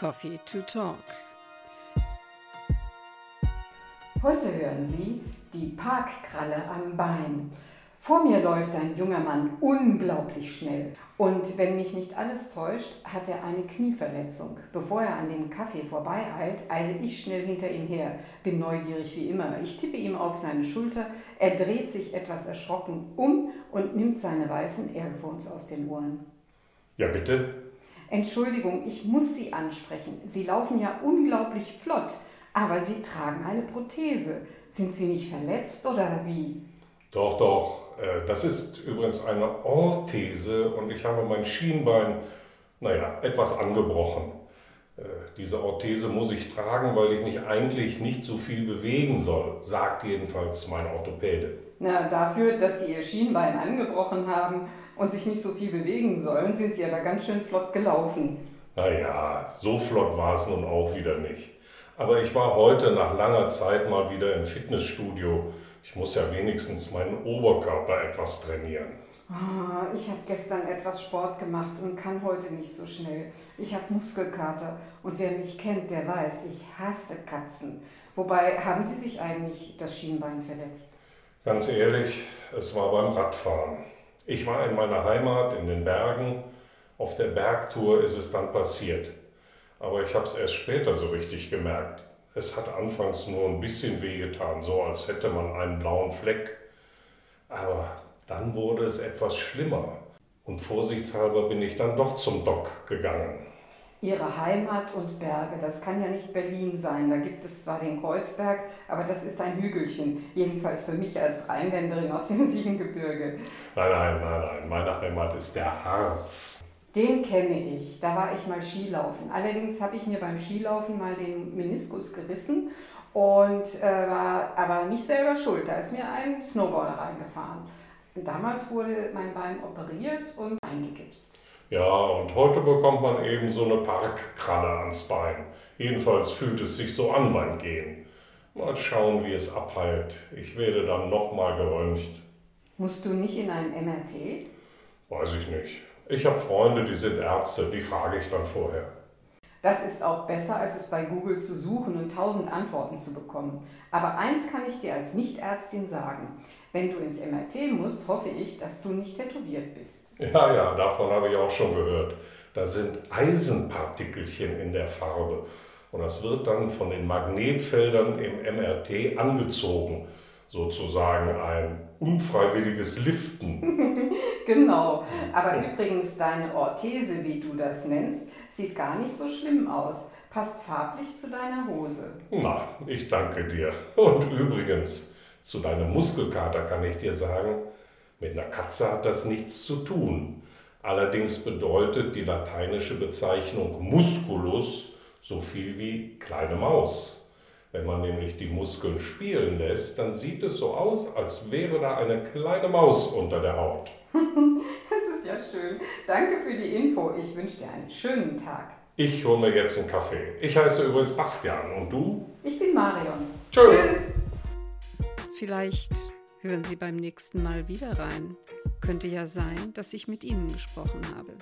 Coffee to Talk. Heute hören Sie die Parkkralle am Bein. Vor mir läuft ein junger Mann unglaublich schnell. Und wenn mich nicht alles täuscht, hat er eine Knieverletzung. Bevor er an dem Kaffee vorbeieilt, eile ich schnell hinter ihm her. Bin neugierig wie immer. Ich tippe ihm auf seine Schulter. Er dreht sich etwas erschrocken um und nimmt seine weißen Airphones aus den Ohren. Ja, bitte? Entschuldigung, ich muss Sie ansprechen. Sie laufen ja unglaublich flott, aber Sie tragen eine Prothese. Sind Sie nicht verletzt oder wie? Doch, doch. Äh, das ist übrigens eine Orthese und ich habe mein Schienbein, naja, etwas angebrochen. Äh, diese Orthese muss ich tragen, weil ich mich eigentlich nicht so viel bewegen soll, sagt jedenfalls mein Orthopäde. Na, dafür, dass Sie Ihr Schienbein angebrochen haben und sich nicht so viel bewegen sollen, sind Sie aber ganz schön flott gelaufen. Naja, so flott war es nun auch wieder nicht. Aber ich war heute nach langer Zeit mal wieder im Fitnessstudio. Ich muss ja wenigstens meinen Oberkörper etwas trainieren. Ah, ich habe gestern etwas Sport gemacht und kann heute nicht so schnell. Ich habe Muskelkater und wer mich kennt, der weiß, ich hasse Katzen. Wobei, haben Sie sich eigentlich das Schienbein verletzt? Ganz ehrlich, es war beim Radfahren. Ich war in meiner Heimat in den Bergen. Auf der Bergtour ist es dann passiert. Aber ich habe es erst später so richtig gemerkt. Es hat anfangs nur ein bisschen wehgetan, so als hätte man einen blauen Fleck. Aber dann wurde es etwas schlimmer. Und vorsichtshalber bin ich dann doch zum Doc gegangen. Ihre Heimat und Berge, das kann ja nicht Berlin sein. Da gibt es zwar den Kreuzberg, aber das ist ein Hügelchen. Jedenfalls für mich als Rheinländerin aus dem Siegengebirge. Nein, nein, nein, nein. Meine Heimat ist der Harz. Den kenne ich. Da war ich mal Skilaufen. Allerdings habe ich mir beim Skilaufen mal den Meniskus gerissen und äh, war aber nicht selber schuld. Da ist mir ein Snowboarder reingefahren. Damals wurde mein Bein operiert und eingegipst. Ja, und heute bekommt man eben so eine Parkkralle ans Bein. Jedenfalls fühlt es sich so an beim Gehen. Mal schauen, wie es abheilt. Ich werde dann nochmal geröntgt. Musst du nicht in ein MRT? Weiß ich nicht. Ich habe Freunde, die sind Ärzte, die frage ich dann vorher. Das ist auch besser, als es bei Google zu suchen und tausend Antworten zu bekommen. Aber eins kann ich dir als Nichtärztin sagen. Wenn du ins MRT musst, hoffe ich, dass du nicht tätowiert bist. Ja, ja, davon habe ich auch schon gehört. Da sind Eisenpartikelchen in der Farbe. Und das wird dann von den Magnetfeldern im MRT angezogen. Sozusagen ein unfreiwilliges Liften. genau. Aber übrigens, deine Orthese, wie du das nennst, sieht gar nicht so schlimm aus. Passt farblich zu deiner Hose. Na, ich danke dir. Und übrigens, zu deinem Muskelkater kann ich dir sagen, mit einer Katze hat das nichts zu tun. Allerdings bedeutet die lateinische Bezeichnung musculus so viel wie kleine Maus. Wenn man nämlich die Muskeln spielen lässt, dann sieht es so aus, als wäre da eine kleine Maus unter der Haut. das ist ja schön. Danke für die Info. Ich wünsche dir einen schönen Tag. Ich hole mir jetzt einen Kaffee. Ich heiße übrigens Bastian. Und du? Ich bin Marion. Tschö. Tschüss. Vielleicht hören Sie beim nächsten Mal wieder rein. Könnte ja sein, dass ich mit Ihnen gesprochen habe.